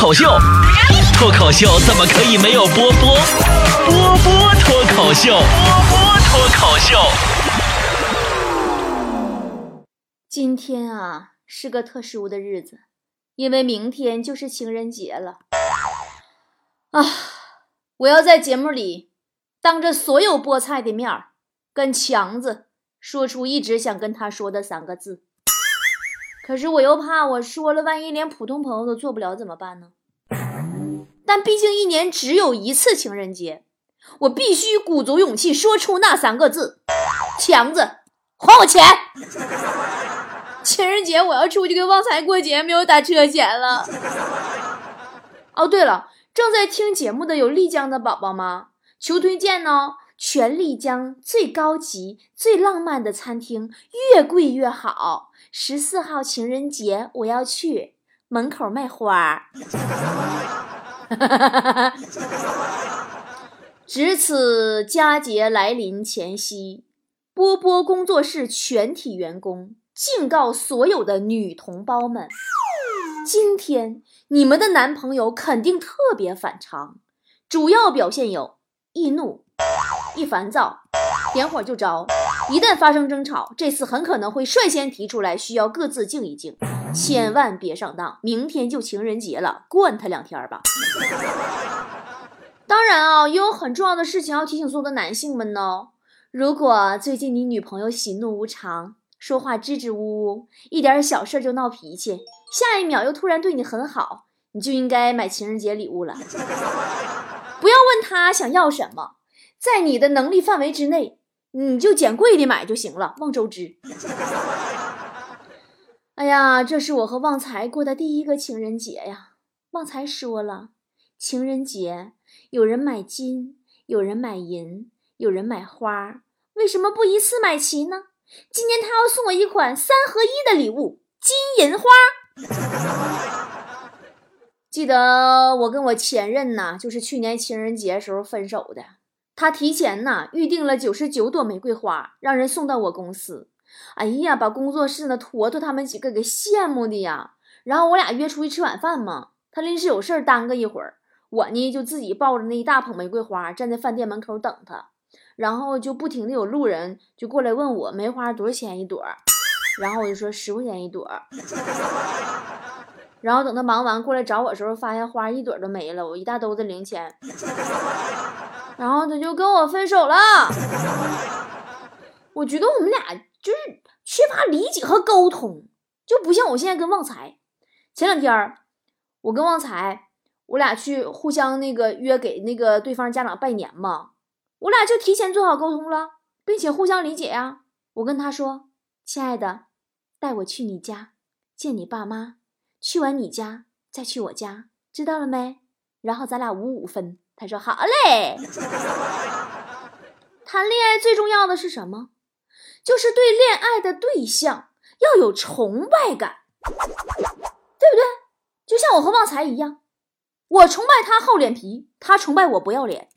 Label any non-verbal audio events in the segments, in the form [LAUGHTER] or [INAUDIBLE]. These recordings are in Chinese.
口秀，脱口秀怎么可以没有波波？波波脱口秀，波波脱口秀。今天啊是个特殊的日子，因为明天就是情人节了。啊，我要在节目里当着所有菠菜的面儿，跟强子说出一直想跟他说的三个字。可是我又怕我说了，万一连普通朋友都做不了怎么办呢？但毕竟一年只有一次情人节，我必须鼓足勇气说出那三个字：强子，还我钱！[LAUGHS] 情人节我要出去跟旺财过节，没有打车钱了。哦，对了，正在听节目的有丽江的宝宝吗？求推荐呢！全丽江最高级、最浪漫的餐厅，越贵越好。十四号情人节我要去门口卖花。[LAUGHS] 值此佳节来临前夕，波波工作室全体员工敬告所有的女同胞们：今天你们的男朋友肯定特别反常，主要表现有易怒、易烦躁、点火就着。一旦发生争吵，这次很可能会率先提出来，需要各自静一静，千万别上当。明天就情人节了，惯他两天吧。当然啊，也有很重要的事情要提醒所有的男性们呢。如果最近你女朋友喜怒无常，说话支支吾吾，一点小事就闹脾气，下一秒又突然对你很好，你就应该买情人节礼物了。[LAUGHS] 不要问他想要什么，在你的能力范围之内。你就捡贵的买就行了，望周知。[LAUGHS] 哎呀，这是我和旺财过的第一个情人节呀。旺财说了，情人节有人买金，有人买银，有人买花，为什么不一次买齐呢？今年他要送我一款三合一的礼物，金银花。[LAUGHS] 记得我跟我前任呐，就是去年情人节时候分手的。他提前呐预定了九十九朵玫瑰花，让人送到我公司。哎呀，把工作室的坨坨他们几个给羡慕的呀。然后我俩约出去吃晚饭嘛，他临时有事耽搁一会儿，我呢就自己抱着那一大捧玫瑰花站在饭店门口等他。然后就不停的有路人就过来问我梅花多少钱一朵，然后我就说十块钱一朵。然后等他忙完过来找我的时候，发现花一朵都没了，我一大兜子零钱。然后他就跟我分手了。[LAUGHS] 我觉得我们俩就是缺乏理解和沟通，就不像我现在跟旺财。前两天儿我跟旺财，我俩去互相那个约给那个对方家长拜年嘛，我俩就提前做好沟通了，并且互相理解呀。我跟他说：“亲爱的，带我去你家见你爸妈，去完你家再去我家，知道了没？然后咱俩五五分。”他说：“好嘞。”谈恋爱最重要的是什么？就是对恋爱的对象要有崇拜感，对不对？就像我和旺财一样，我崇拜他厚脸皮，他崇拜我不要脸。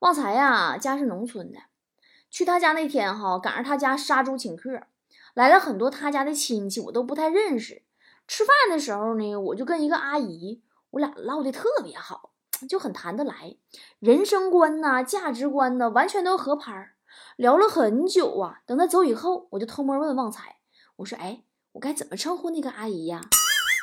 旺财呀，家是农村的，去他家那天哈，赶上他家杀猪请客，来了很多他家的亲戚，我都不太认识。吃饭的时候呢，我就跟一个阿姨。我俩唠的特别好，就很谈得来，人生观呐、价值观呐，完全都合拍儿，聊了很久啊。等他走以后，我就偷摸问旺财，我说：“哎，我该怎么称呼那个阿姨呀？”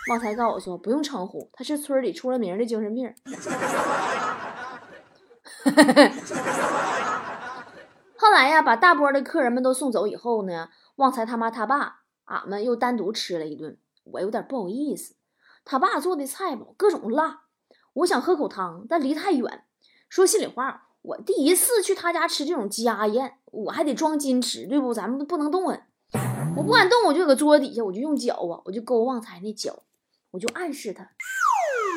旺财告诉我说：“不用称呼，她是村里出了名的精神病。[LAUGHS] 后来呀，把大波的客人们都送走以后呢，旺财他妈他爸，俺们又单独吃了一顿，我有点不好意思。他爸做的菜吧，各种辣，我想喝口汤，但离太远。说心里话，我第一次去他家吃这种家宴，我还得装矜持，对不？咱们不能动啊！我不敢动，我就搁桌子底下，我就用脚啊，我就勾旺财那脚，我就暗示他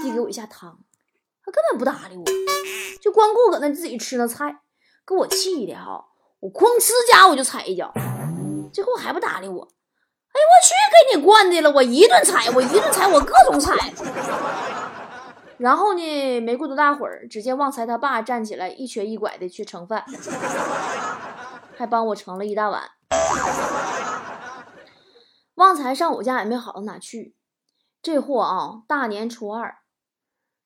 递给我一下汤，他根本不搭理我，就光顾搁那自己吃那菜，给我气的哈！我哐呲家我就踩一脚，最后还不搭理我。哎，我去，给你惯的了！我一顿踩，我一顿踩，我各种踩。然后呢，没过多大会儿，只见旺财他爸站起来，一瘸一拐的去盛饭，还帮我盛了一大碗。旺财上我家也没好到哪去，这货啊，大年初二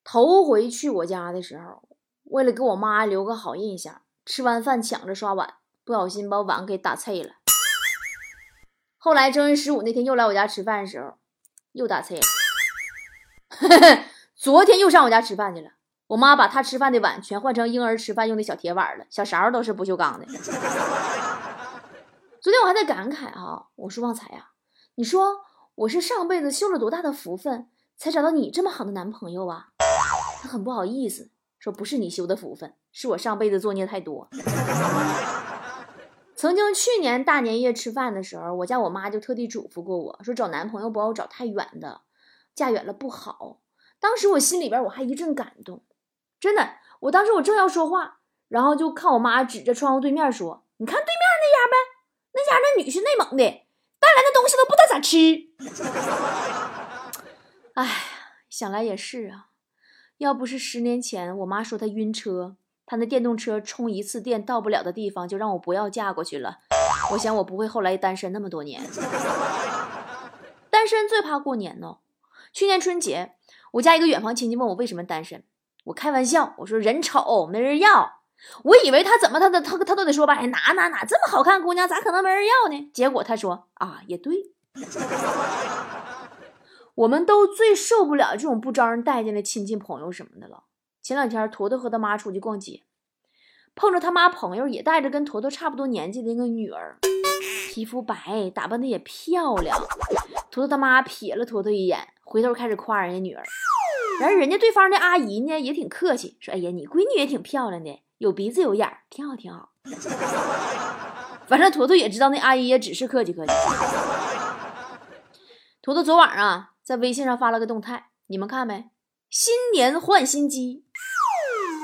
头回去我家的时候，为了给我妈留个好印象，吃完饭抢着刷碗，不小心把碗给打碎了。后来正月十五那天又来我家吃饭的时候，又打菜。[LAUGHS] 昨天又上我家吃饭去了，我妈把他吃饭的碗全换成婴儿吃饭用的小铁碗了，小勺都是不锈钢的。[LAUGHS] 昨天我还在感慨哈，我说旺财呀，你说我是上辈子修了多大的福分，才找到你这么好的男朋友啊？他很不好意思说，不是你修的福分，是我上辈子作孽太多。曾经去年大年夜吃饭的时候，我家我妈就特地嘱咐过我说，找男朋友不要找太远的，嫁远了不好。当时我心里边我还一阵感动，真的，我当时我正要说话，然后就看我妈指着窗户对面说：“你看对面那家呗，那家那女婿内蒙的，带来的东西都不知道咋吃。[LAUGHS] ”哎呀，想来也是啊，要不是十年前我妈说她晕车。他那电动车充一次电到不了的地方，就让我不要嫁过去了。我想我不会后来单身那么多年。[LAUGHS] 单身最怕过年呢。去年春节，我家一个远房亲戚问我为什么单身，我开玩笑我说人丑没人要。我以为他怎么他的他他都得说吧，哎哪哪哪这么好看姑娘咋可能没人要呢？结果他说啊也对。[LAUGHS] 我们都最受不了这种不招人待见的亲戚朋友什么的了。前两天，坨坨和他妈出去逛街，碰着他妈朋友也带着跟坨坨差不多年纪的那个女儿，皮肤白，打扮的也漂亮。坨坨他妈瞥了坨坨一眼，回头开始夸人家女儿。然后人家对方的阿姨呢也挺客气，说：“哎呀，你闺女也挺漂亮的，有鼻子有眼，挺好挺好。”反正坨坨也知道那阿姨也只是客气客气。坨坨昨晚啊在微信上发了个动态，你们看没？新年换新机。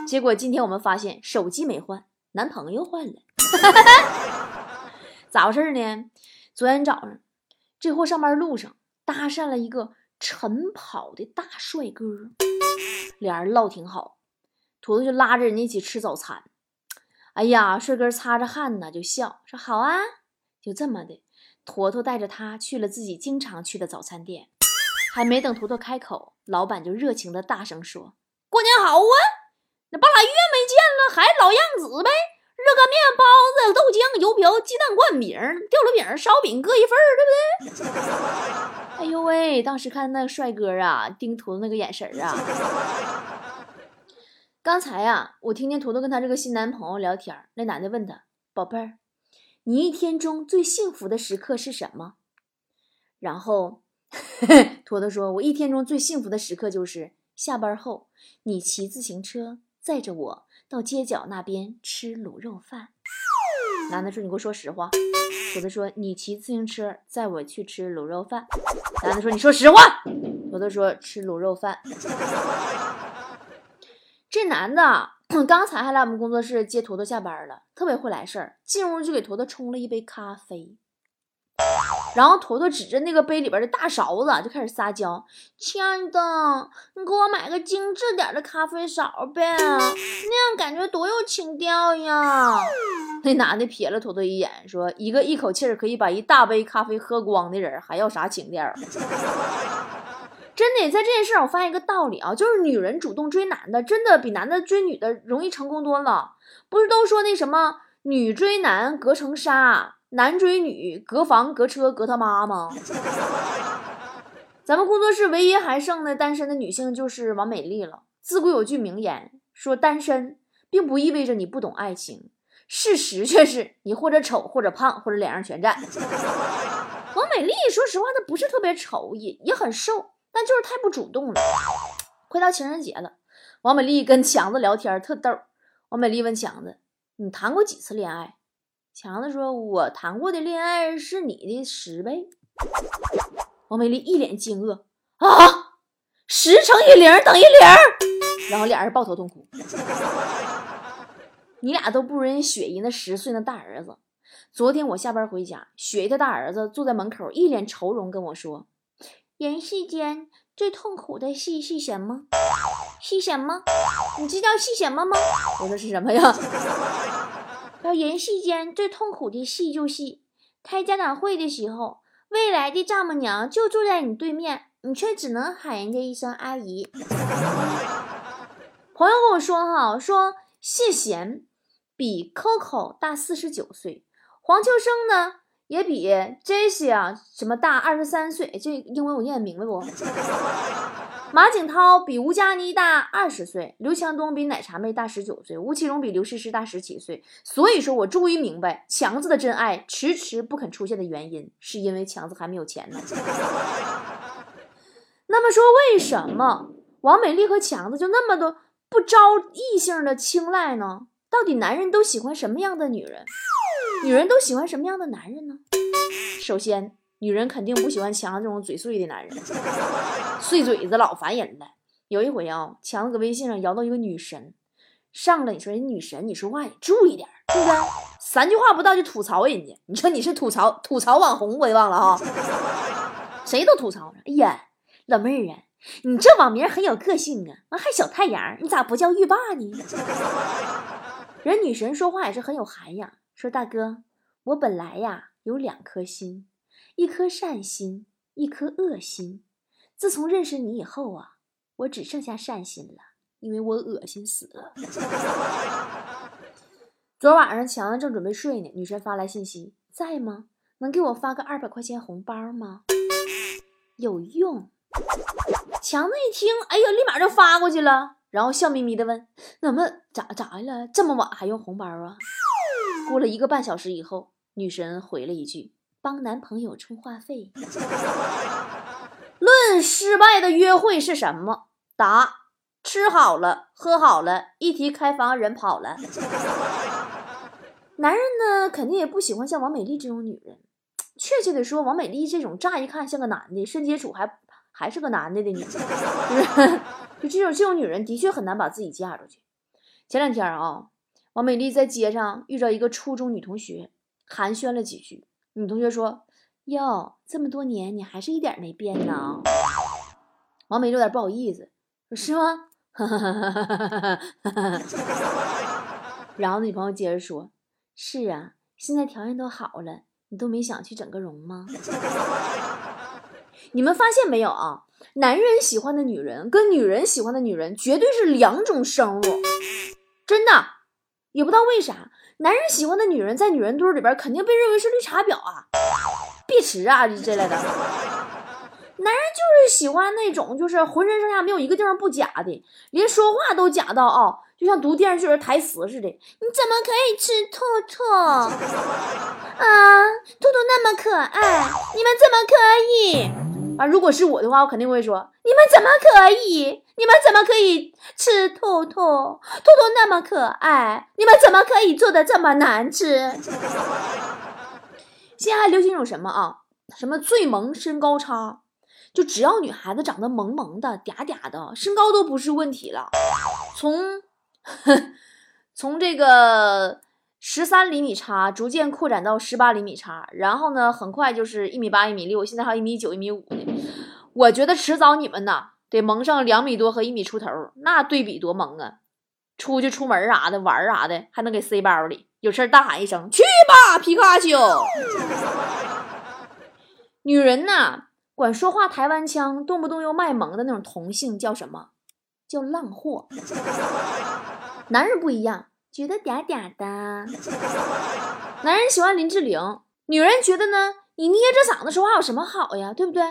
结果今天我们发现手机没换，男朋友换了，咋回事呢？昨天早上，这货上班路上搭讪了一个晨跑的大帅哥，俩人唠挺好，坨坨就拉着人家一起吃早餐。哎呀，帅哥擦着汗呢，就笑说好啊，就这么的，坨坨带着他去了自己经常去的早餐店，还没等图图开口，老板就热情的大声说：“过年好啊！”那半拉月没见了，还老样子呗？热干面、包子、豆浆、油条、鸡蛋灌饼、吊炉饼、烧饼各一份儿，对不对？[LAUGHS] 哎呦喂！当时看那个帅哥啊，盯图图那个眼神啊。[LAUGHS] 刚才呀，我听见图图跟他这个新男朋友聊天，那男的问他：“宝贝儿，你一天中最幸福的时刻是什么？”然后 [LAUGHS] 坨坨说：“我一天中最幸福的时刻就是下班后，你骑自行车。”载着我到街角那边吃卤肉饭。男的说：“你给我说实话。”坨坨说：“你骑自行车载我去吃卤肉饭。”男的说：“你说实话。”坨坨说：“吃卤肉饭。”这男的刚才还来我们工作室接坨坨下班了，特别会来事儿，进屋就给坨坨冲了一杯咖啡。然后坨坨指着那个杯里边的大勺子就开始撒娇：“亲爱的，你给我买个精致点的咖啡勺呗，那样感觉多有情调呀！” [LAUGHS] 那男的瞥了坨坨一眼，说：“一个一口气儿可以把一大杯咖啡喝光的人，还要啥情调？” [LAUGHS] 真的，在这件事上我发现一个道理啊，就是女人主动追男的，真的比男的追女的容易成功多了。不是都说那什么女追男隔层纱？男追女，隔房隔车隔他妈吗？[LAUGHS] 咱们工作室唯一还剩的单身的女性就是王美丽了。自古有句名言，说单身并不意味着你不懂爱情，事实却是你或者丑，或者胖，或者脸上全占。[LAUGHS] 王美丽说实话，她不是特别丑，也也很瘦，但就是太不主动了。快到情人节了，王美丽跟强子聊天特逗。王美丽问强子：“你谈过几次恋爱？”强子说：“我谈过的恋爱是你的十倍。”王美丽一脸惊愕：“啊，十乘以零等于零？”然后俩人抱头痛哭。你俩都不如人雪姨那十岁那大儿子。昨天我下班回家，雪姨的大儿子坐在门口，一脸愁容跟我说：“人世间最痛苦的戏是什么？是什么？你知道是什么吗？”我说：“是什么呀？”要人世间最痛苦的戏就是开家长会的时候，未来的丈母娘就住在你对面，你却只能喊人家一声阿姨。[LAUGHS] 朋友跟我说哈，说谢贤比 Coco 大四十九岁，黄秋生呢也比这些啊什么大二十三岁，这英文我念得明白不？[LAUGHS] 马景涛比吴佳妮大二十岁，刘强东比奶茶妹大十九岁，吴奇隆比刘诗诗大十七岁。所以说我终于明白强子的真爱迟迟不肯出现的原因，是因为强子还没有钱呢。[LAUGHS] 那么说，为什么王美丽和强子就那么多不招异性的青睐呢？到底男人都喜欢什么样的女人？女人都喜欢什么样的男人呢？首先。女人肯定不喜欢强子这种嘴碎的男人，碎嘴子老烦人了。有一回啊，强子搁微信上摇到一个女神，上来你说人女神，你说话也注意点，是不是？三句话不到就吐槽人家，你说你是吐槽吐槽网红，我也忘了哈，谁都吐槽。哎呀，老妹儿啊，你这网名很有个性啊，完还小太阳，你咋不叫浴霸呢？人女神说话也是很有涵养，说大哥，我本来呀有两颗心。一颗善心，一颗恶心。自从认识你以后啊，我只剩下善心了，因为我恶心死了。[LAUGHS] 昨晚上强子正准备睡呢，女神发来信息：“在吗？能给我发个二百块钱红包吗？”有用。强子一听，哎呀，立马就发过去了，然后笑眯眯的问：“怎么咋咋的了？这么晚还用红包啊？”过了一个半小时以后，女神回了一句。帮男朋友充话费。[LAUGHS] 论失败的约会是什么？答：吃好了，喝好了，一提开房人跑了。男人呢，肯定也不喜欢像王美丽这种女人。确切的说，王美丽这种乍一看像个男的，深接触还还是个男的的女人，[LAUGHS] 就这种这种女人的确很难把自己嫁出去。前两天啊，王美丽在街上遇到一个初中女同学，寒暄了几句。女同学说：“哟，这么多年你还是一点没变呢。”王美丽有点不好意思，说：“是吗？” [LAUGHS] 然后女朋友接着说：“是啊，现在条件都好了，你都没想去整个容吗？” [LAUGHS] 你们发现没有啊？男人喜欢的女人跟女人喜欢的女人绝对是两种生物，真的，也不知道为啥。男人喜欢的女人，在女人堆里边肯定被认为是绿茶婊啊、碧池啊之类的。男人就是喜欢那种，就是浑身上下没有一个地方不假的，连说话都假到啊，就像读电视剧的台词似的。你怎么可以吃兔兔 [LAUGHS] 啊？兔兔那么可爱，你们怎么可以？啊，如果是我的话，我肯定会说：你们怎么可以？你们怎么可以吃兔兔？兔兔那么可爱，你们怎么可以做的这么难吃？[LAUGHS] 现在流行一种什么啊？什么最萌身高差？就只要女孩子长得萌萌的、嗲嗲的，身高都不是问题了。从 [LAUGHS] 从这个。十三厘米差逐渐扩展到十八厘米差，然后呢，很快就是一米八、一米六，现在还有一米九、一米五的。我觉得迟早你们呐得蒙上两米多和一米出头，那对比多萌啊！出去出门啥的玩啥的，还能给塞包里，有事大喊一声去吧，皮卡丘。[LAUGHS] 女人呐，管说话台湾腔、动不动又卖萌的那种同性叫什么？叫浪货。[LAUGHS] 男人不一样。觉得嗲嗲的，男人喜欢林志玲，女人觉得呢？你捏着嗓子说话有什么好呀？对不对？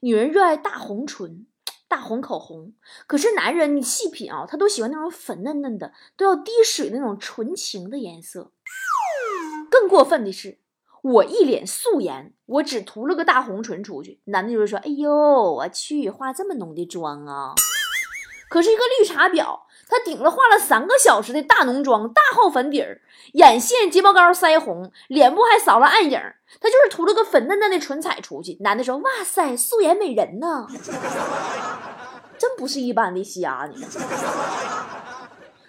女人热爱大红唇、大红口红，可是男人你细品啊，他都喜欢那种粉嫩嫩的，都要滴水那种纯情的颜色。更过分的是，我一脸素颜，我只涂了个大红唇出去，男的就会说：“哎呦，我去，化这么浓的妆啊！”可是一个绿茶婊。他顶了化了三个小时的大浓妆、大厚粉底儿，眼线、睫毛膏、腮红，脸部还扫了暗影。他就是涂了个粉嫩嫩的唇彩出去。男的说：“哇塞，素颜美人呢，[LAUGHS] 真不是一般的瞎呢。”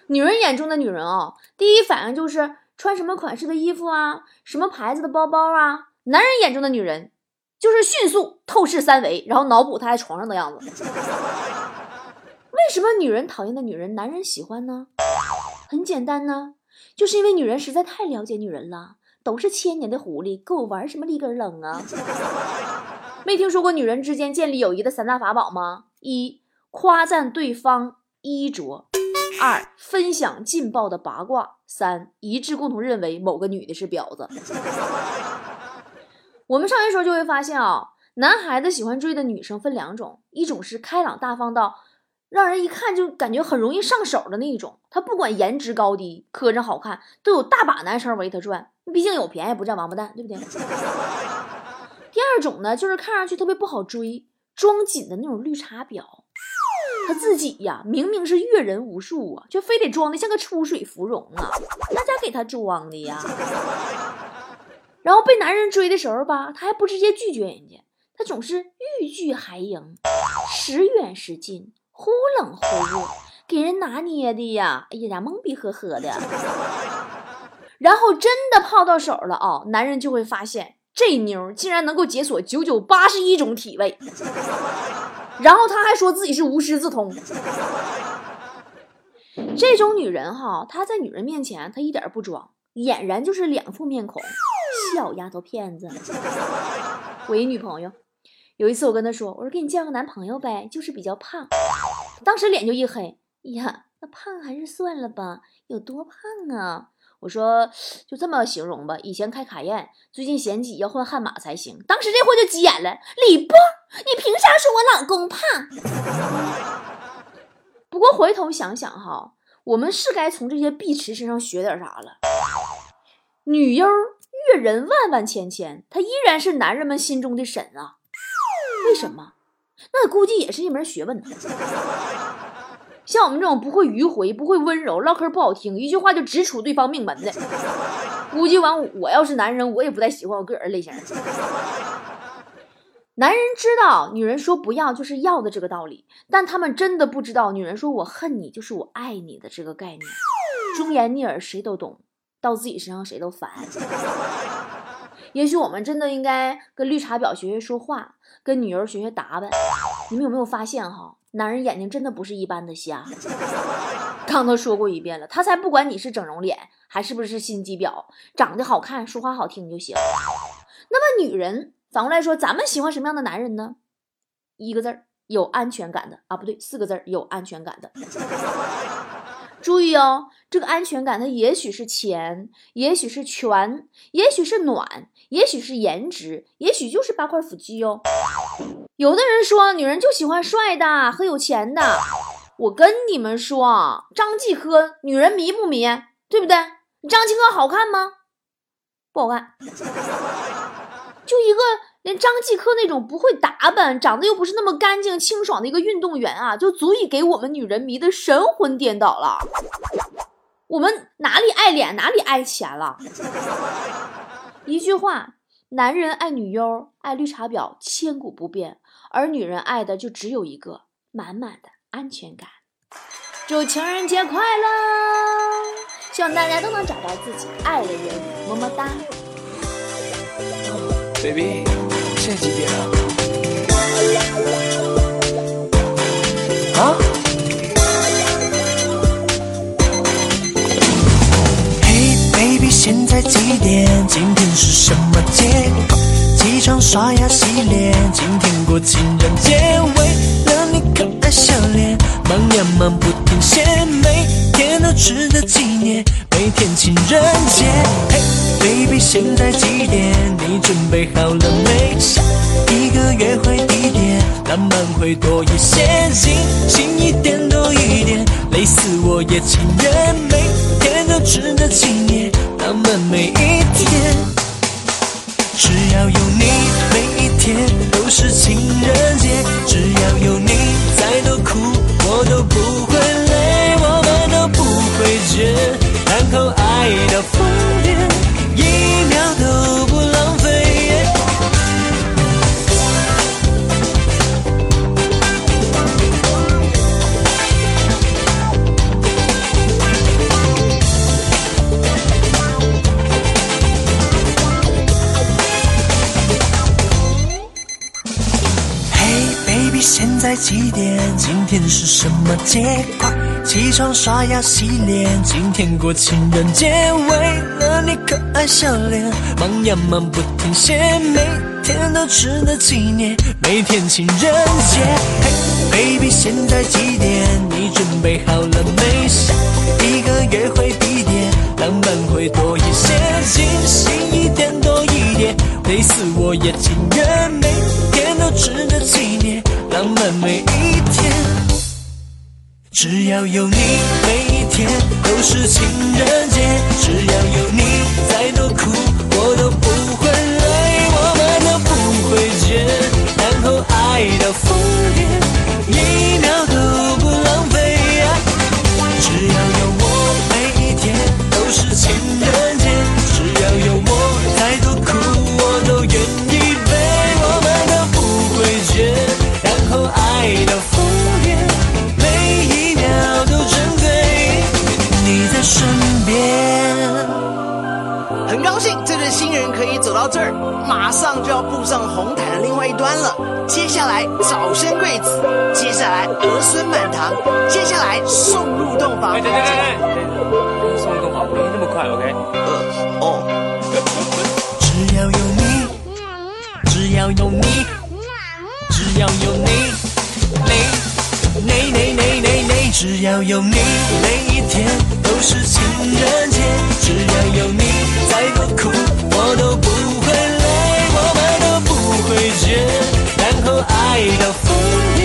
女人眼中的女人啊，第一反应就是穿什么款式的衣服啊，什么牌子的包包啊。男人眼中的女人，就是迅速透视三维，然后脑补她在床上的样子。为什么女人讨厌的女人，男人喜欢呢？很简单呢，就是因为女人实在太了解女人了，都是千年的狐狸，跟我玩什么立根冷啊？[LAUGHS] 没听说过女人之间建立友谊的三大法宝吗？一、夸赞对方衣着；二、分享劲爆的八卦；三、一致共同认为某个女的是婊子。[LAUGHS] 我们上学时候就会发现啊，男孩子喜欢追的女生分两种，一种是开朗大方到让人一看就感觉很容易上手的那一种，他不管颜值高低、磕碜好看，都有大把男生围她转。毕竟有便宜不占王八蛋，对不对？[LAUGHS] 第二种呢，就是看上去特别不好追、装紧的那种绿茶婊，她自己呀明明是阅人无数啊，却非得装的像个出水芙蓉啊，大家给她装的呀。然后被男人追的时候吧，他还不直接拒绝人家，他总是欲拒还迎，时远时近，忽冷忽热，给人拿捏的呀，哎呀呀，懵逼呵呵的。[LAUGHS] 然后真的泡到手了啊，男人就会发现这妞竟然能够解锁九九八十一种体位，然后他还说自己是无师自通。这种女人哈，她在女人面前她一点不装，俨然就是两副面孔。小丫头片子，[LAUGHS] 我一女朋友，有一次我跟他说，我说给你介绍个男朋友呗，就是比较胖，当时脸就一黑，呀，那胖还是算了吧，有多胖啊？我说就这么形容吧，以前开卡宴，最近嫌挤要换悍马才行。当时这货就急眼了，李波，你凭啥说我老公胖？[LAUGHS] 不过回头想想哈，我们是该从这些碧池身上学点啥了，女优。阅人万万千千，她依然是男人们心中的神啊！为什么？那估计也是一门学问呢。像我们这种不会迂回、不会温柔、唠嗑不好听，一句话就直戳对方命门的，估计完我要是男人，我也不太喜欢我个人类型。男人知道女人说不要就是要的这个道理，但他们真的不知道女人说我恨你就是我爱你的这个概念。忠言逆耳谁都懂。到自己身上谁都烦。也许我们真的应该跟绿茶婊学学说话，跟女人学学打扮。你们有没有发现哈，男人眼睛真的不是一般的瞎。[LAUGHS] 刚都说过一遍了，他才不管你是整容脸还是不是心机婊，长得好看、说话好听就行。那么女人反过来说，咱们喜欢什么样的男人呢？一个字儿，有安全感的啊，不对，四个字儿，有安全感的。注意哦，这个安全感，它也许是钱，也许是权，也许是暖，也许是颜值，也许就是八块腹肌哦。有的人说，女人就喜欢帅的和有钱的。我跟你们说，张继科，女人迷不迷？对不对？张继科好看吗？不好看，[LAUGHS] 就一个。连张继科那种不会打扮、长得又不是那么干净清爽的一个运动员啊，就足以给我们女人迷得神魂颠倒了。我们哪里爱脸，哪里爱钱了？[LAUGHS] 一句话，男人爱女优、爱绿茶婊，千古不变；而女人爱的就只有一个满满的安全感。祝情人节快乐！希望大家都能找到自己爱的人，么么哒，baby。现在几点了？啊？嘿，baby，现在几点？今天是什么节？起床刷牙洗脸，今天过情人节。为了几点？今天是什么节？快起床刷牙洗脸，今天过情人节。为了你可爱笑脸，忙呀忙不停歇，每天都值得纪念，每天情人节。嘿，baby，现在几点？你准备好了没？下一个约会地点，浪漫会多一些，惊喜一点多一点，累死我也情愿，每天都值得纪念，浪漫每一天。只要有你，每一天都是情人节。只要有你，再多苦我都不会累，我们都不会倦，然后爱到疯癫，一秒都不浪费。只要有我，每一天都是情人节边。很高兴这对新人可以走到这儿，马上就要步上红毯的另外一端了。接下来早生贵子，接下来儿孙满堂，接下来送入洞房。哎，等等等等，送洞房没那么快，OK？呃，哦，只要有你，只要有你，只要有你，你，你你你你你，只要有你，每一天不是情人节。只要有你，再多苦我都不会累，我们都不会倦，然后爱到疯癫